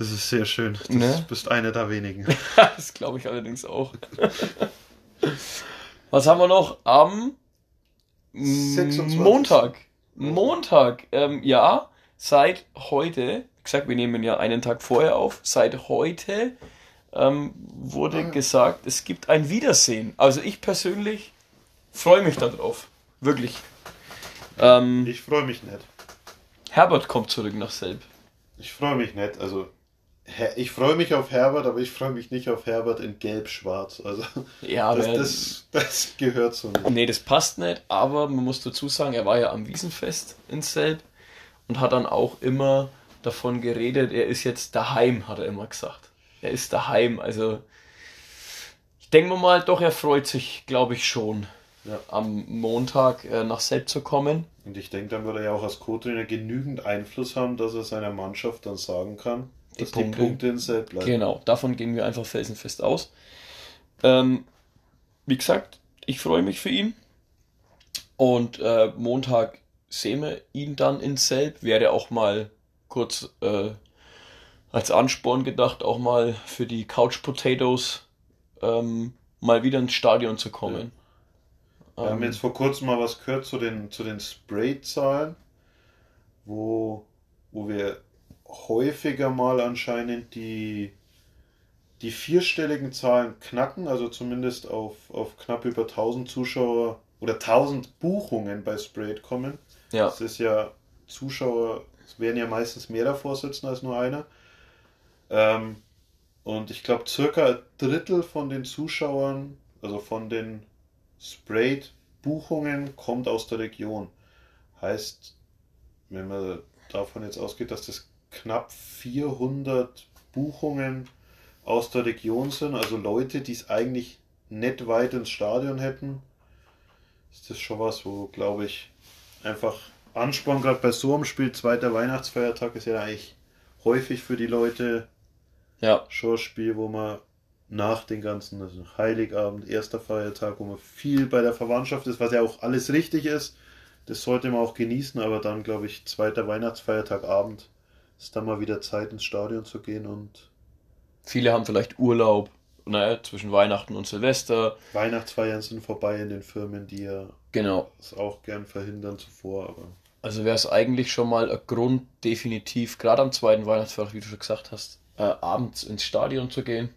Das ist sehr schön. Du ne? bist einer der wenigen. das glaube ich allerdings auch. Was haben wir noch? Am 26. Montag. Montag. Ähm, ja, seit heute, wie gesagt, wir nehmen ja einen Tag vorher auf, seit heute ähm, wurde ah. gesagt, es gibt ein Wiedersehen. Also ich persönlich freue mich darauf. Wirklich. Ähm, ich freue mich nicht. Herbert kommt zurück nach Selb. Ich freue mich nicht. Also ich freue mich auf Herbert, aber ich freue mich nicht auf Herbert in Gelb-Schwarz. Also ja, das, das, das, gehört so nicht. Nee, das passt nicht, aber man muss dazu sagen, er war ja am Wiesenfest in Selb und hat dann auch immer davon geredet, er ist jetzt daheim, hat er immer gesagt. Er ist daheim, also ich denke mal doch, er freut sich, glaube ich, schon, ja. am Montag äh, nach Selb zu kommen. Und ich denke, dann wird er ja auch als Co-Trainer genügend Einfluss haben, dass er seiner Mannschaft dann sagen kann, die dass Punkte, die Punkte in Selb bleiben. Genau, davon gehen wir einfach felsenfest aus. Ähm, wie gesagt, ich freue mich für ihn. Und äh, Montag sehen wir ihn dann in Selb. Wäre auch mal kurz äh, als Ansporn gedacht, auch mal für die Couch Potatoes ähm, mal wieder ins Stadion zu kommen. Ja. Wir haben jetzt vor kurzem mal was gehört zu den, zu den Spray-Zahlen, wo, wo wir häufiger mal anscheinend die, die vierstelligen Zahlen knacken, also zumindest auf, auf knapp über 1000 Zuschauer oder 1000 Buchungen bei Sprayed kommen. Ja. Das ist ja Zuschauer, es werden ja meistens mehr davor sitzen als nur einer. Ähm, und ich glaube, circa ein Drittel von den Zuschauern, also von den Sprayed-Buchungen, kommt aus der Region. Heißt, wenn man davon jetzt ausgeht, dass das knapp 400 Buchungen aus der Region sind, also Leute, die es eigentlich nicht weit ins Stadion hätten, ist das schon was, wo, glaube ich, einfach Ansporn, gerade bei so einem Spiel, zweiter Weihnachtsfeiertag ist ja eigentlich häufig für die Leute ja. schon ein Spiel, wo man nach den ganzen, also Heiligabend, erster Feiertag, wo man viel bei der Verwandtschaft ist, was ja auch alles richtig ist. Das sollte man auch genießen, aber dann, glaube ich, zweiter Weihnachtsfeiertag Abend ist dann mal wieder Zeit ins Stadion zu gehen und. Viele haben vielleicht Urlaub, naja, zwischen Weihnachten und Silvester. Weihnachtsfeiern sind vorbei in den Firmen, die ja genau. das auch gern verhindern zuvor, aber. Also wäre es eigentlich schon mal ein Grund, definitiv, gerade am zweiten Weihnachtsfeiertag, wie du schon gesagt hast, äh, abends ins Stadion zu gehen.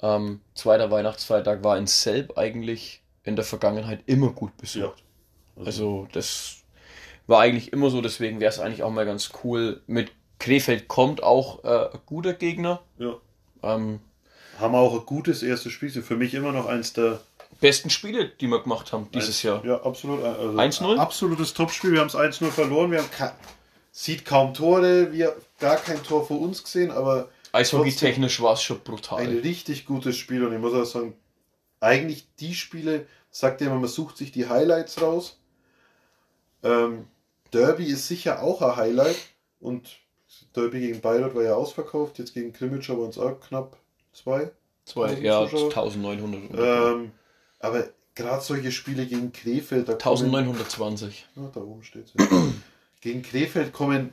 Ähm, zweiter Weihnachtsfeiertag war in Selb eigentlich in der Vergangenheit immer gut besucht. Ja. Also, also das war eigentlich immer so, deswegen wäre es eigentlich auch mal ganz cool. Mit Krefeld kommt auch äh, ein guter Gegner. Ja. Ähm, haben auch ein gutes erstes Spiel. Für mich immer noch eins der besten Spiele, die wir gemacht haben dieses Jahr. Ja, absolut. Also 1-0? Absolutes Topspiel. Wir haben es 1-0 verloren. Wir haben sieht kaum Tore. Wir gar kein Tor vor uns gesehen, aber. Eishockey-technisch war es schon brutal. Ein richtig gutes Spiel und ich muss auch sagen, eigentlich die Spiele, sagt immer, man sucht sich die Highlights raus. Ähm, Derby ist sicher auch ein Highlight und Derby gegen Bayreuth war ja ausverkauft, jetzt gegen Krimitschau waren es auch knapp zwei. Zwei, ja, 1900. Ähm, aber gerade solche Spiele gegen Krefeld, da 1920. Kommen, ja, da oben steht es. gegen Krefeld kommen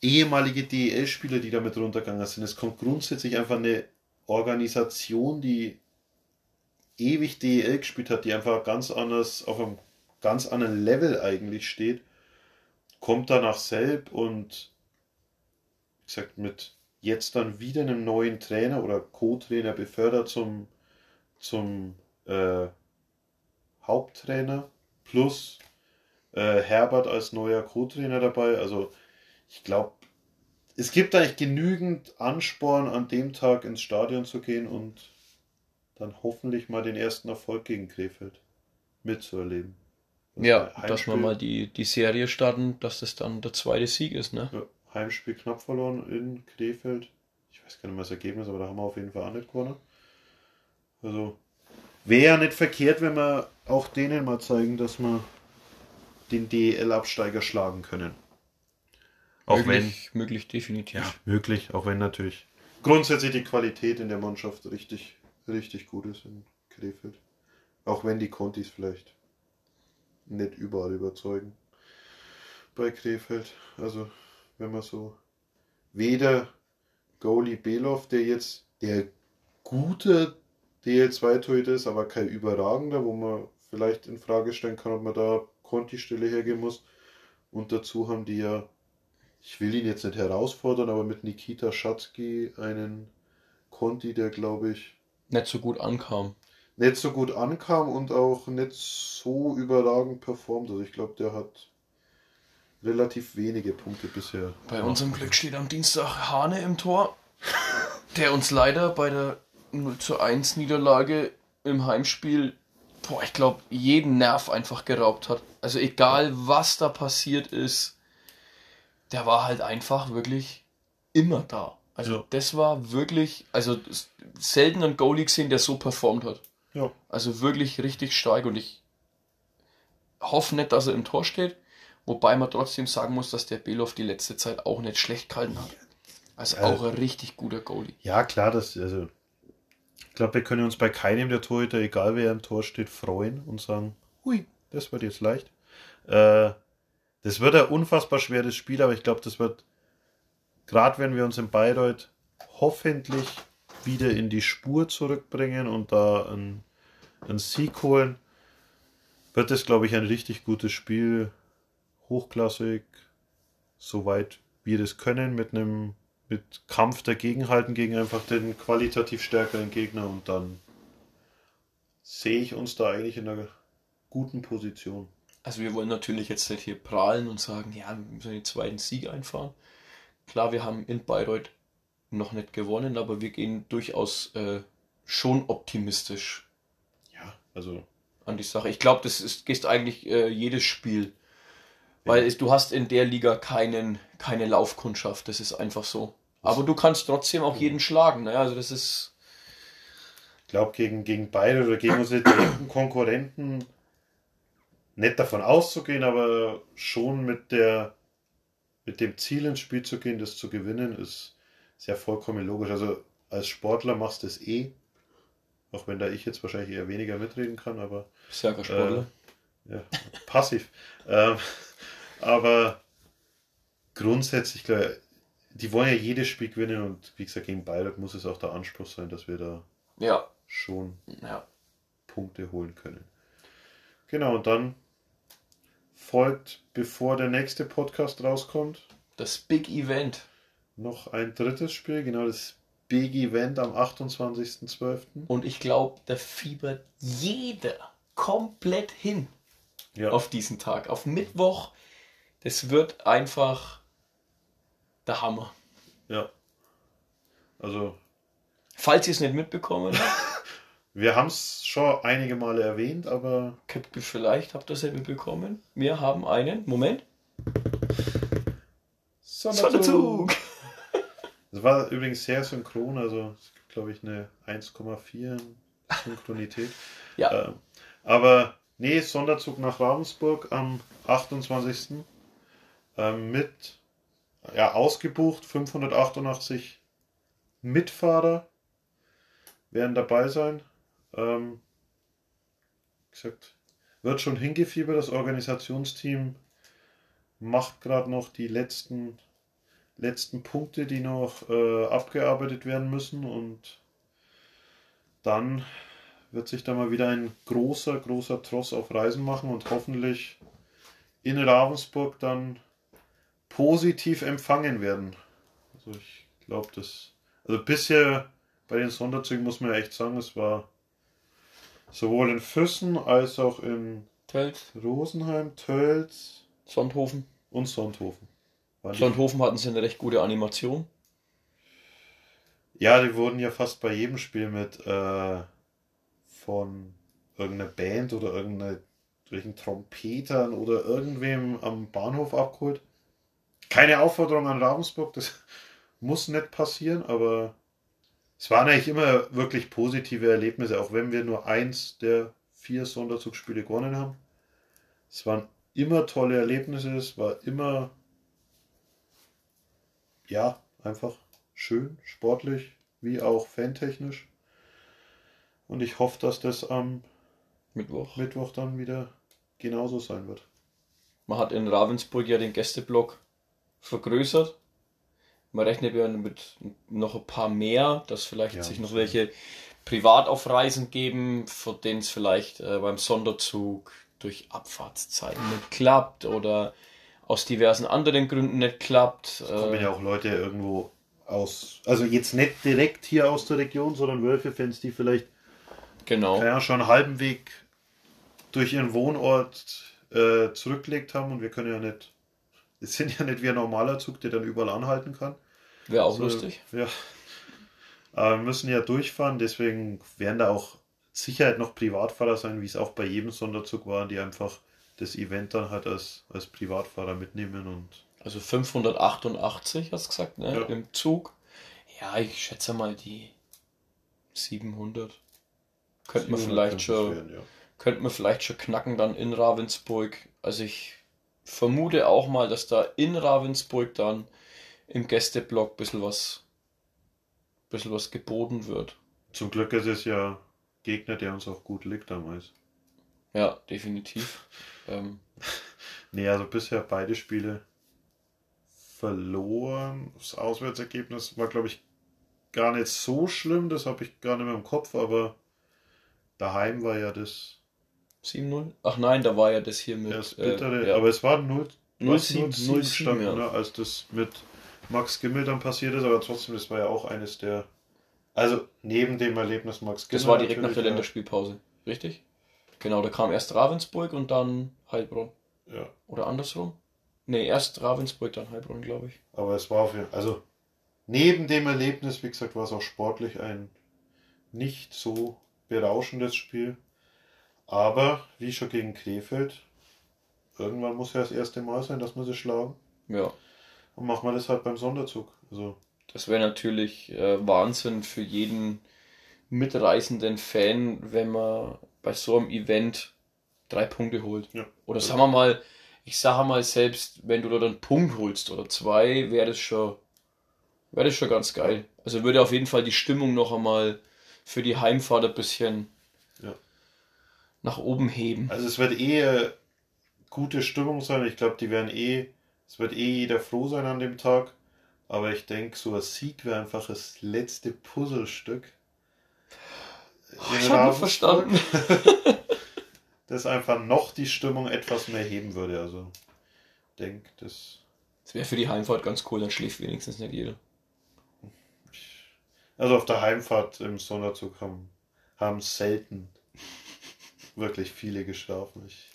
ehemalige DEL-Spieler, die damit runtergegangen sind. Es kommt grundsätzlich einfach eine Organisation, die ewig DEL gespielt hat, die einfach ganz anders, auf einem ganz anderen Level eigentlich steht, kommt danach selbst und wie gesagt, mit jetzt dann wieder einem neuen Trainer oder Co-Trainer befördert zum, zum äh, Haupttrainer plus äh, Herbert als neuer Co-Trainer dabei. Also ich glaube, es gibt eigentlich genügend Ansporn, an dem Tag ins Stadion zu gehen und dann hoffentlich mal den ersten Erfolg gegen Krefeld mitzuerleben. ja, dass wir mal die, die Serie starten, dass das dann der zweite Sieg ist, ne? Ja, Heimspiel knapp verloren in Krefeld. Ich weiß gar nicht mehr das Ergebnis, aber da haben wir auf jeden Fall auch nicht gewonnen. Also wäre ja nicht verkehrt, wenn wir auch denen mal zeigen, dass wir den DEL-Absteiger schlagen können. Auch möglich, wenn. Möglich, definitiv. Ja, möglich, auch wenn natürlich grundsätzlich die Qualität in der Mannschaft richtig, richtig gut ist in Krefeld. Auch wenn die Contis vielleicht nicht überall überzeugen. Bei Krefeld. Also, wenn man so weder Goalie Belov, der jetzt der gute DL2-Torhüter ist, aber kein überragender, wo man vielleicht in Frage stellen kann, ob man da Conti-Stelle hergehen muss. Und dazu haben die ja, ich will ihn jetzt nicht herausfordern, aber mit Nikita Schatzky einen Conti, der glaube ich nicht so gut ankam. Nicht so gut ankam und auch nicht so überragend performt. Also ich glaube, der hat relativ wenige Punkte bisher. Bei unserem Glück steht am Dienstag Hane im Tor. der uns leider bei der 0 zu 1 Niederlage im Heimspiel, boah, ich glaube, jeden Nerv einfach geraubt hat. Also egal, was da passiert ist, der war halt einfach wirklich immer da. Also Ja. das war wirklich, also selten einen Goalie gesehen, der so performt hat. Ja. Also wirklich richtig stark und ich hoffe nicht, dass er im Tor steht, wobei man trotzdem sagen muss, dass der Belov die letzte Zeit auch nicht schlecht gehalten hat. Also Ja. auch ein richtig guter Goalie. Ja, klar, das, also, ich glaube, wir können uns bei keinem der Torhüter, egal wer im Tor steht, freuen und sagen, hui, das wird jetzt leicht. Äh, das wird ein unfassbar schweres Spiel, aber ich glaube, das wird, gerade wenn wir uns in Bayreuth hoffentlich wieder in die Spur zurückbringen und da einen, einen Sieg holen, wird es, glaube ich, ein richtig gutes Spiel. Hochklassig, soweit wir das können, mit einem mit Kampf dagegenhalten gegen einfach den qualitativ stärkeren Gegner und dann sehe ich uns da eigentlich in einer guten Position. Also wir wollen natürlich jetzt nicht hier prahlen und sagen, ja, wir müssen den zweiten Sieg einfahren. Klar, wir haben in Bayreuth noch nicht gewonnen, aber wir gehen durchaus äh, schon optimistisch Ja, also an die Sache. Ich glaube, das ist, ist eigentlich äh, jedes Spiel. Weil es, du hast in der Liga keinen, keine Laufkundschaft, das ist einfach so. Aber du kannst trotzdem auch jeden schlagen. Ne? Also das ist. ich glaube gegen, gegen beide oder gegen unsere direkten Konkurrenten nicht davon auszugehen, aber schon mit der mit dem Ziel ins Spiel zu gehen, das zu gewinnen, ist sehr vollkommen logisch. Also als Sportler machst du es eh, auch wenn da ich jetzt wahrscheinlich eher weniger mitreden kann, aber kein Sportler. Ja, passiv. ähm, aber grundsätzlich, glaube ich, die wollen ja jedes Spiel gewinnen und wie gesagt, gegen Bayreuth muss es auch der Anspruch sein, dass wir da ja. schon ja. Punkte holen können. Genau, und dann folgt, bevor der nächste Podcast rauskommt, Das Big Event. noch ein drittes Spiel, genau das Big Event am 28.12. Und ich glaube, da fiebert jeder komplett hin Ja, auf diesen Tag. Auf Mittwoch. Das wird einfach der Hammer. ja. Also, Falls ihr es nicht mitbekommen habt, wir haben es schon einige Male erwähnt, aber vielleicht habt ihr es ja mitbekommen. Wir haben einen, Moment, Sonderzug. Das war übrigens sehr synchron, also es gibt, glaube ich, eine 1,4 Synchronität. Ja, Ähm, aber nee, Sonderzug nach Ravensburg am 28. Ähm, mit ja, ausgebucht 588 Mitfahrer werden dabei sein. Ähm, gesagt, wird schon hingefiebert. Das Organisationsteam macht gerade noch die letzten, letzten Punkte, die noch äh, abgearbeitet werden müssen. Und dann wird sich da mal wieder ein großer, großer Tross auf Reisen machen und hoffentlich in Ravensburg dann positiv empfangen werden. Also ich glaube, das. Also bisher bei den Sonderzügen muss man ja echt sagen, es war sowohl in Füssen als auch in Tölz, Rosenheim, Tölz Sonthofen. und Sonthofen. Sonthofen hatten sie eine recht gute Animation. Ja, die wurden ja fast bei jedem Spiel mit äh, von irgendeiner Band oder irgendeiner welchen Trompetern oder irgendwem am Bahnhof abgeholt. Keine Aufforderung an Ravensburg, das muss nicht passieren, aber es waren eigentlich immer wirklich positive Erlebnisse, auch wenn wir nur eins der vier Sonderzugspiele gewonnen haben. Es waren immer tolle Erlebnisse, es war immer ja, einfach schön, sportlich, wie auch fantechnisch. Und ich hoffe, dass das am Mittwoch. Mittwoch dann wieder genauso sein wird. Man hat in Ravensburg ja den Gästeblock vergrößert. Man rechnet ja mit noch ein paar mehr, dass vielleicht Ja, sich noch welche privat auf Reisen geben, für denen es vielleicht äh, beim Sonderzug durch Abfahrtszeiten nicht klappt oder aus diversen anderen Gründen nicht klappt. Es kommen Äh, ja auch Leute irgendwo aus, also jetzt nicht direkt hier aus der Region, sondern Wölfe-Fans, die vielleicht genau. ja, schon einen halben Weg durch ihren Wohnort äh, zurückgelegt haben und wir können ja nicht, es sind ja nicht wie ein normaler Zug, der dann überall anhalten kann. Wäre auch Also, lustig. Ja, Aber wir müssen ja durchfahren, deswegen werden da auch Sicherheit noch Privatfahrer sein, wie es auch bei jedem Sonderzug war, die einfach das Event dann halt als, als Privatfahrer mitnehmen und. Also 588 hast du gesagt, ne? Ja. Im Zug. Ja, ich schätze mal die 700. Könnte man vielleicht schon, Werden, ja. könnte man vielleicht schon knacken dann in Ravensburg. Also ich vermute auch mal, dass da in Ravensburg dann im Gästeblock ein bisschen was, bisschen was geboten wird. Zum Glück ist es ja Gegner, der uns auch gut liegt damals. Ja, definitiv. Ähm, Nee, also bisher beide Spiele verloren. Das Auswärtsergebnis war, glaube ich, gar nicht so schlimm, das habe ich gar nicht mehr im Kopf, aber daheim war ja das 7-0? Ach nein, da war ja das hier mit. das bittere, äh, ja. aber es war 0 0-7, 0 stand, ja. ne, als das mit Max Gimmel dann passiert ist, aber trotzdem, das war ja auch eines der, also neben dem Erlebnis Max Gimmel. Das war direkt nach der Länderspielpause, richtig? Genau, da kam erst Ravensburg und dann Heilbronn. Ja, ja, Oder andersrum? Nee, erst Ravensburg, dann Heilbronn, glaube ich. aber es war auf jeden also neben dem Erlebnis, wie gesagt, war es auch sportlich ein nicht so berauschendes Spiel. Aber wie schon gegen Krefeld, irgendwann muss ja das erste Mal sein, dass wir sie schlagen. Ja. Und machen wir das halt beim Sonderzug. Also, Das wäre natürlich äh, Wahnsinn für jeden mitreißenden Fan, wenn man bei so einem Event drei Punkte holt. ja. Oder sagen wir mal, ich sage mal selbst, wenn du da einen Punkt holst oder zwei, wäre das schon, wäre das schon ganz geil. Also würde auf jeden Fall die Stimmung noch einmal für die Heimfahrt ein bisschen. Nach oben heben. Also es wird eh äh, gute Stimmung sein. Ich glaube, die werden eh, es wird eh jeder froh sein an dem Tag. Aber ich denke, so ein Sieg wäre einfach das letzte Puzzlestück. In ich habe verstanden. Das einfach noch die Stimmung etwas mehr heben würde. Also ich denke, das. Das wäre für die Heimfahrt ganz cool, dann schläft wenigstens nicht jeder. Also auf der Heimfahrt im Sonderzug haben, haben selten wirklich viele geschlafen. Ich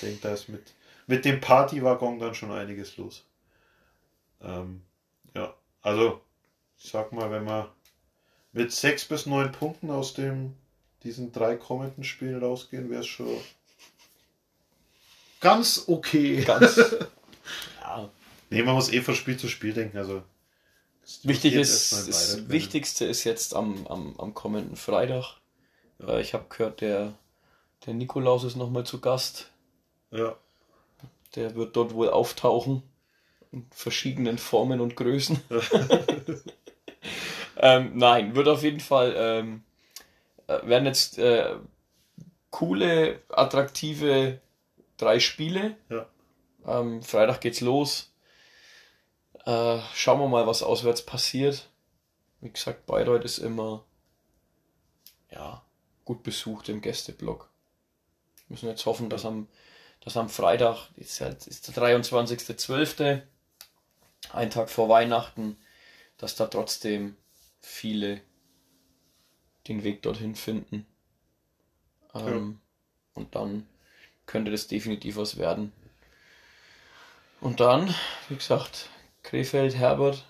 denke, da ist mit, mit dem Partywaggon dann schon einiges los. Ähm, ja, also ich sag mal, wenn wir mit sechs bis neun Punkten aus dem, diesen drei kommenden Spielen rausgehen, wäre es schon ganz okay. Ganz. ja. Nee, man muss eh von Spiel zu Spiel denken. Also es Wichtig ist, das. Wichtigste ist jetzt am, am, am kommenden Freitag. Äh, ich habe gehört, der, der Nikolaus ist nochmal zu Gast. Ja, Der wird dort wohl auftauchen. In verschiedenen Formen und Größen. ähm, nein, wird auf jeden Fall. Ähm, äh, werden jetzt äh, coole, attraktive drei Spiele. ja. Ähm, Freitag geht's los. Äh, schauen wir mal, was auswärts passiert. Wie gesagt, Bayreuth ist immer ja, gut besucht im Gästeblock. Müssen jetzt hoffen, dass am, dass am Freitag, ist, ja, ist der 23.12., ein Tag vor Weihnachten, dass da trotzdem viele den Weg dorthin finden. Ähm, Und dann könnte das definitiv was werden. Und dann, wie gesagt, Krefeld, Herbert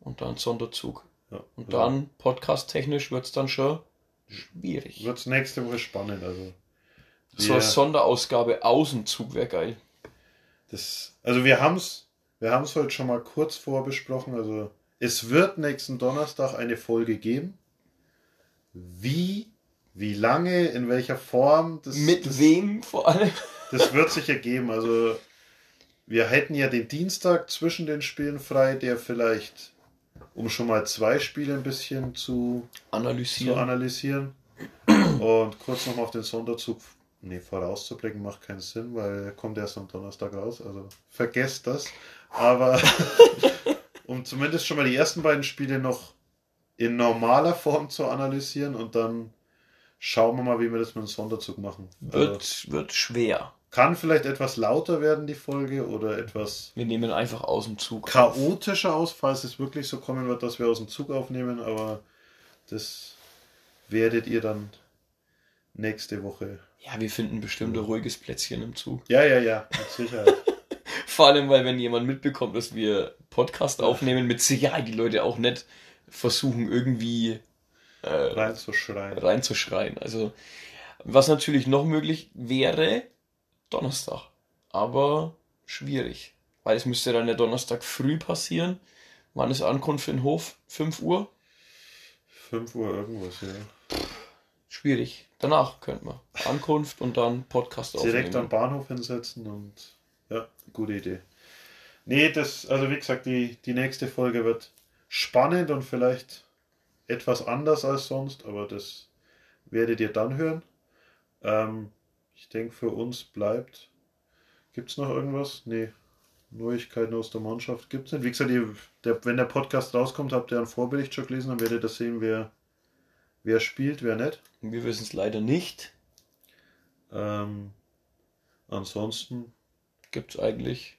und dann Sonderzug. ja. Und dann, podcast-technisch, wird es dann schon schwierig. wird es nächste Woche spannend. Also So wir- eine Sonderausgabe Außenzug wäre geil. Das, also wir haben es wir haben's heute schon mal kurz vorbesprochen. Also es wird nächsten Donnerstag eine Folge geben. Wie, wie lange, in welcher Form, das, Mit das, wem vor allem? das wird sich ergeben. Also wir hätten ja den Dienstag zwischen den Spielen frei, der vielleicht, um schon mal zwei Spiele ein bisschen zu, zu Analysieren. analysieren. Und kurz nochmal auf den Sonderzug. Nee, vorauszublicken macht keinen Sinn, weil er kommt erst am Donnerstag raus. Also vergesst das. Aber um zumindest schon mal die ersten beiden Spiele noch in normaler Form zu analysieren und dann schauen wir mal, wie wir das mit dem Sonderzug machen. Wird, wird schwer. kann vielleicht etwas lauter werden, die Folge, oder etwas Wir nehmen einfach aus dem Zug. chaotischer aus, falls es wirklich so kommen wird, dass wir aus dem Zug aufnehmen, aber das werdet ihr dann nächste Woche. Ja, wir finden bestimmt ein ruhiges Plätzchen im Zug. Ja, ja, ja, mit Sicherheit. Vor allem, weil wenn jemand mitbekommt, dass wir Podcast aufnehmen, mit Sicherheit die Leute auch nicht versuchen irgendwie äh, reinzuschreien. reinzuschreien. Also, was natürlich noch möglich wäre, Donnerstag. Aber schwierig. Weil es müsste dann der Donnerstag früh passieren. Wann ist Ankunft in Hof? 5 Uhr? 5 Uhr irgendwas, ja. Schwierig. Danach könnte man. Ankunft und dann Podcast Direkt am Bahnhof hinsetzen und ja, gute Idee. Nee, das, also wie gesagt, die, die nächste Folge wird spannend und vielleicht etwas anders als sonst, aber das werdet ihr dann hören. Ähm, ich denke, für uns bleibt. Gibt es noch irgendwas? Nee. Neuigkeiten aus der Mannschaft gibt es nicht. Wie gesagt, ihr, der, wenn der Podcast rauskommt, habt ihr einen Vorbericht schon gelesen, dann werdet ihr sehen, wer, wer spielt, wer nicht. Wir wissen es leider nicht. Ähm, ansonsten gibt es eigentlich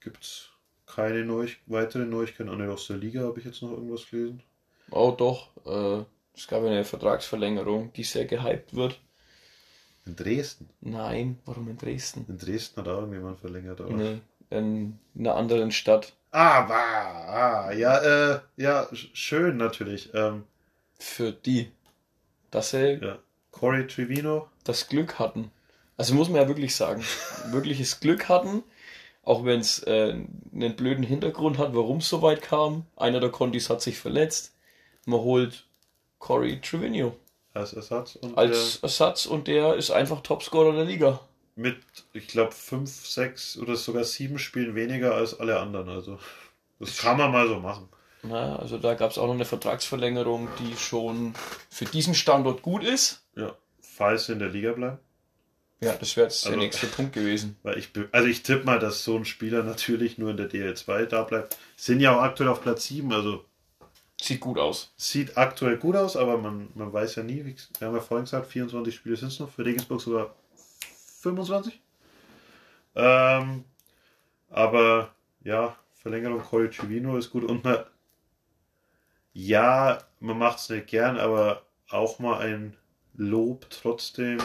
gibt's keine Neu weitere Neuigkeiten. Aus der Liga habe ich jetzt noch irgendwas gelesen. Oh doch, äh, es gab eine Vertragsverlängerung, die sehr gehypt wird. In Dresden? Nein, warum in Dresden? In Dresden hat auch irgendjemand verlängert, oder? Nee, in einer anderen Stadt. Ah, war, ah, ja, äh, ja, schön natürlich. Ähm, Für die, dass sie ja. Corey Trevino das Glück hatten. Also muss man ja wirklich sagen, wirkliches Glück hatten, auch wenn es äh, einen blöden Hintergrund hat, warum es so weit kam. Einer der Contis hat sich verletzt. Man holt Corey Trevino. Als Ersatz. Und als Ersatz und der ist einfach Topscorer der Liga. Mit, ich glaube, fünf, sechs oder sogar sieben Spielen weniger als alle anderen. Also, das kann man mal so machen. Na, also da gab es auch noch eine Vertragsverlängerung, die schon für diesen Standort gut ist. Ja, falls sie in der Liga bleiben. Ja, das wäre jetzt also, der nächste Punkt gewesen. Weil ich, also ich tippe mal, dass so ein Spieler natürlich nur in der DL2 da bleibt. Sind ja auch aktuell auf Platz 7, also Sieht gut aus. Sieht aktuell gut aus, aber man, man weiß ja nie. Wir haben ja vorhin gesagt, 24 Spiele sind es noch. Für Regensburg sogar 25. Ähm, aber ja, Verlängerung Corey Civino ist gut. Und ja, man macht es nicht gern, aber auch mal ein Lob trotzdem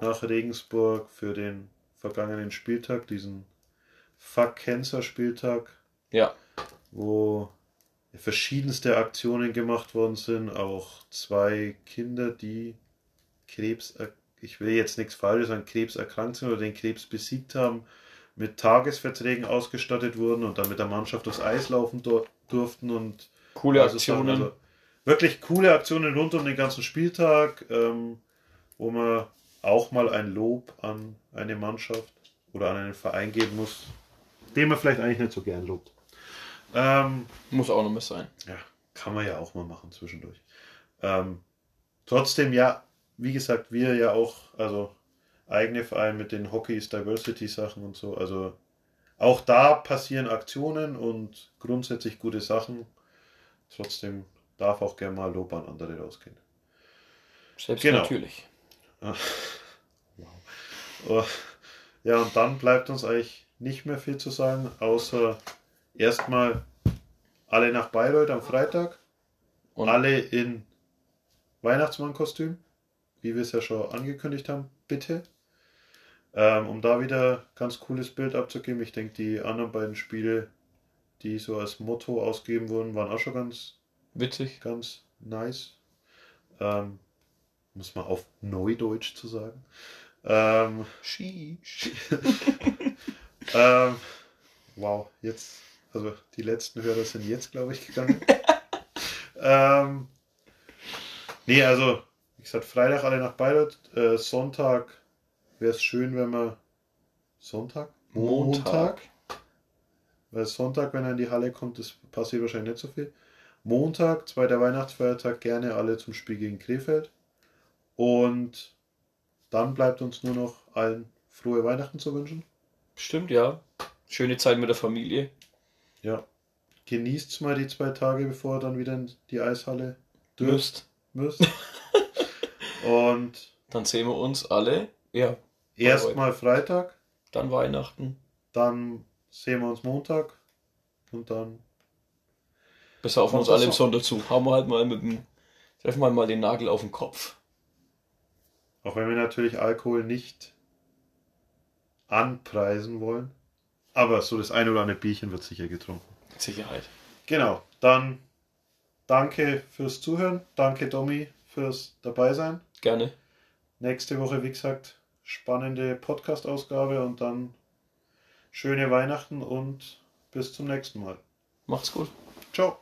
nach Regensburg für den vergangenen Spieltag, diesen Fuck Cancer Spieltag. Ja. Wo verschiedenste Aktionen gemacht worden sind. Auch zwei Kinder, die Krebs, ich will jetzt nichts Falsches an Krebs erkrankt sind oder den Krebs besiegt haben, mit Tagesverträgen ausgestattet wurden und dann mit der Mannschaft aufs Eis laufen durften und coole Aktionen. Also wirklich coole Aktionen rund um den ganzen Spieltag, ähm, wo man auch mal ein Lob an eine Mannschaft oder an einen Verein geben muss, den man vielleicht eigentlich nicht so gern lobt. Ähm, Muss auch noch mal sein. Ja, kann man ja auch mal machen zwischendurch. Ähm, trotzdem, ja, wie gesagt, wir ja auch, also eigene Verein mit den Hockeys Diversity Sachen und so, also auch da passieren Aktionen und grundsätzlich gute Sachen. Trotzdem darf auch gerne mal Lob an andere rausgehen. Selbst genau. natürlich. wow. Oh, ja, und dann bleibt uns eigentlich nicht mehr viel zu sagen, außer erstmal alle nach Bayreuth am Freitag. Und alle in Weihnachtsmannkostüm, wie wir es ja schon angekündigt haben, bitte. Ähm, um da wieder ganz cooles Bild abzugeben. Ich denke, die anderen beiden Spiele, die so als Motto ausgegeben wurden, waren auch schon ganz witzig. Ganz nice. Ähm, muss man auf Neudeutsch zu sagen. Ähm, ähm, wow, jetzt also die letzten Hörer sind jetzt, glaube ich, gegangen. ähm, nee, also, wie gesagt, Freitag alle nach Bayreuth. Äh, Sonntag wäre es schön, wenn man. Sonntag? Montag. Montag. Weil Sonntag, wenn er in die Halle kommt, das passiert wahrscheinlich nicht so viel. Montag, zweiter Weihnachtsfeiertag, gerne alle zum Spiel gegen Krefeld. Und dann bleibt uns nur noch allen frohe Weihnachten zu wünschen. Stimmt, ja. Schöne Zeit mit der Familie. Ja. Genießt mal die zwei Tage, bevor ihr dann wieder in die Eishalle dürst. Müsst. Und dann sehen wir uns alle. Ja. Erstmal Freitag. Dann Weihnachten. Dann sehen wir uns Montag. Und dann. Besser auf uns alle im Sonntag zu. Haben wir halt mal mit dem. Treffen wir mal den Nagel auf den Kopf. Auch wenn wir natürlich Alkohol nicht anpreisen wollen. Aber so das eine oder andere Bierchen wird sicher getrunken. Mit Sicherheit. Genau, dann danke fürs Zuhören. Danke, Domi, fürs Dabeisein. Gerne. Nächste Woche, wie gesagt, spannende Podcast-Ausgabe und dann schöne Weihnachten und bis zum nächsten Mal. Macht's gut. Ciao.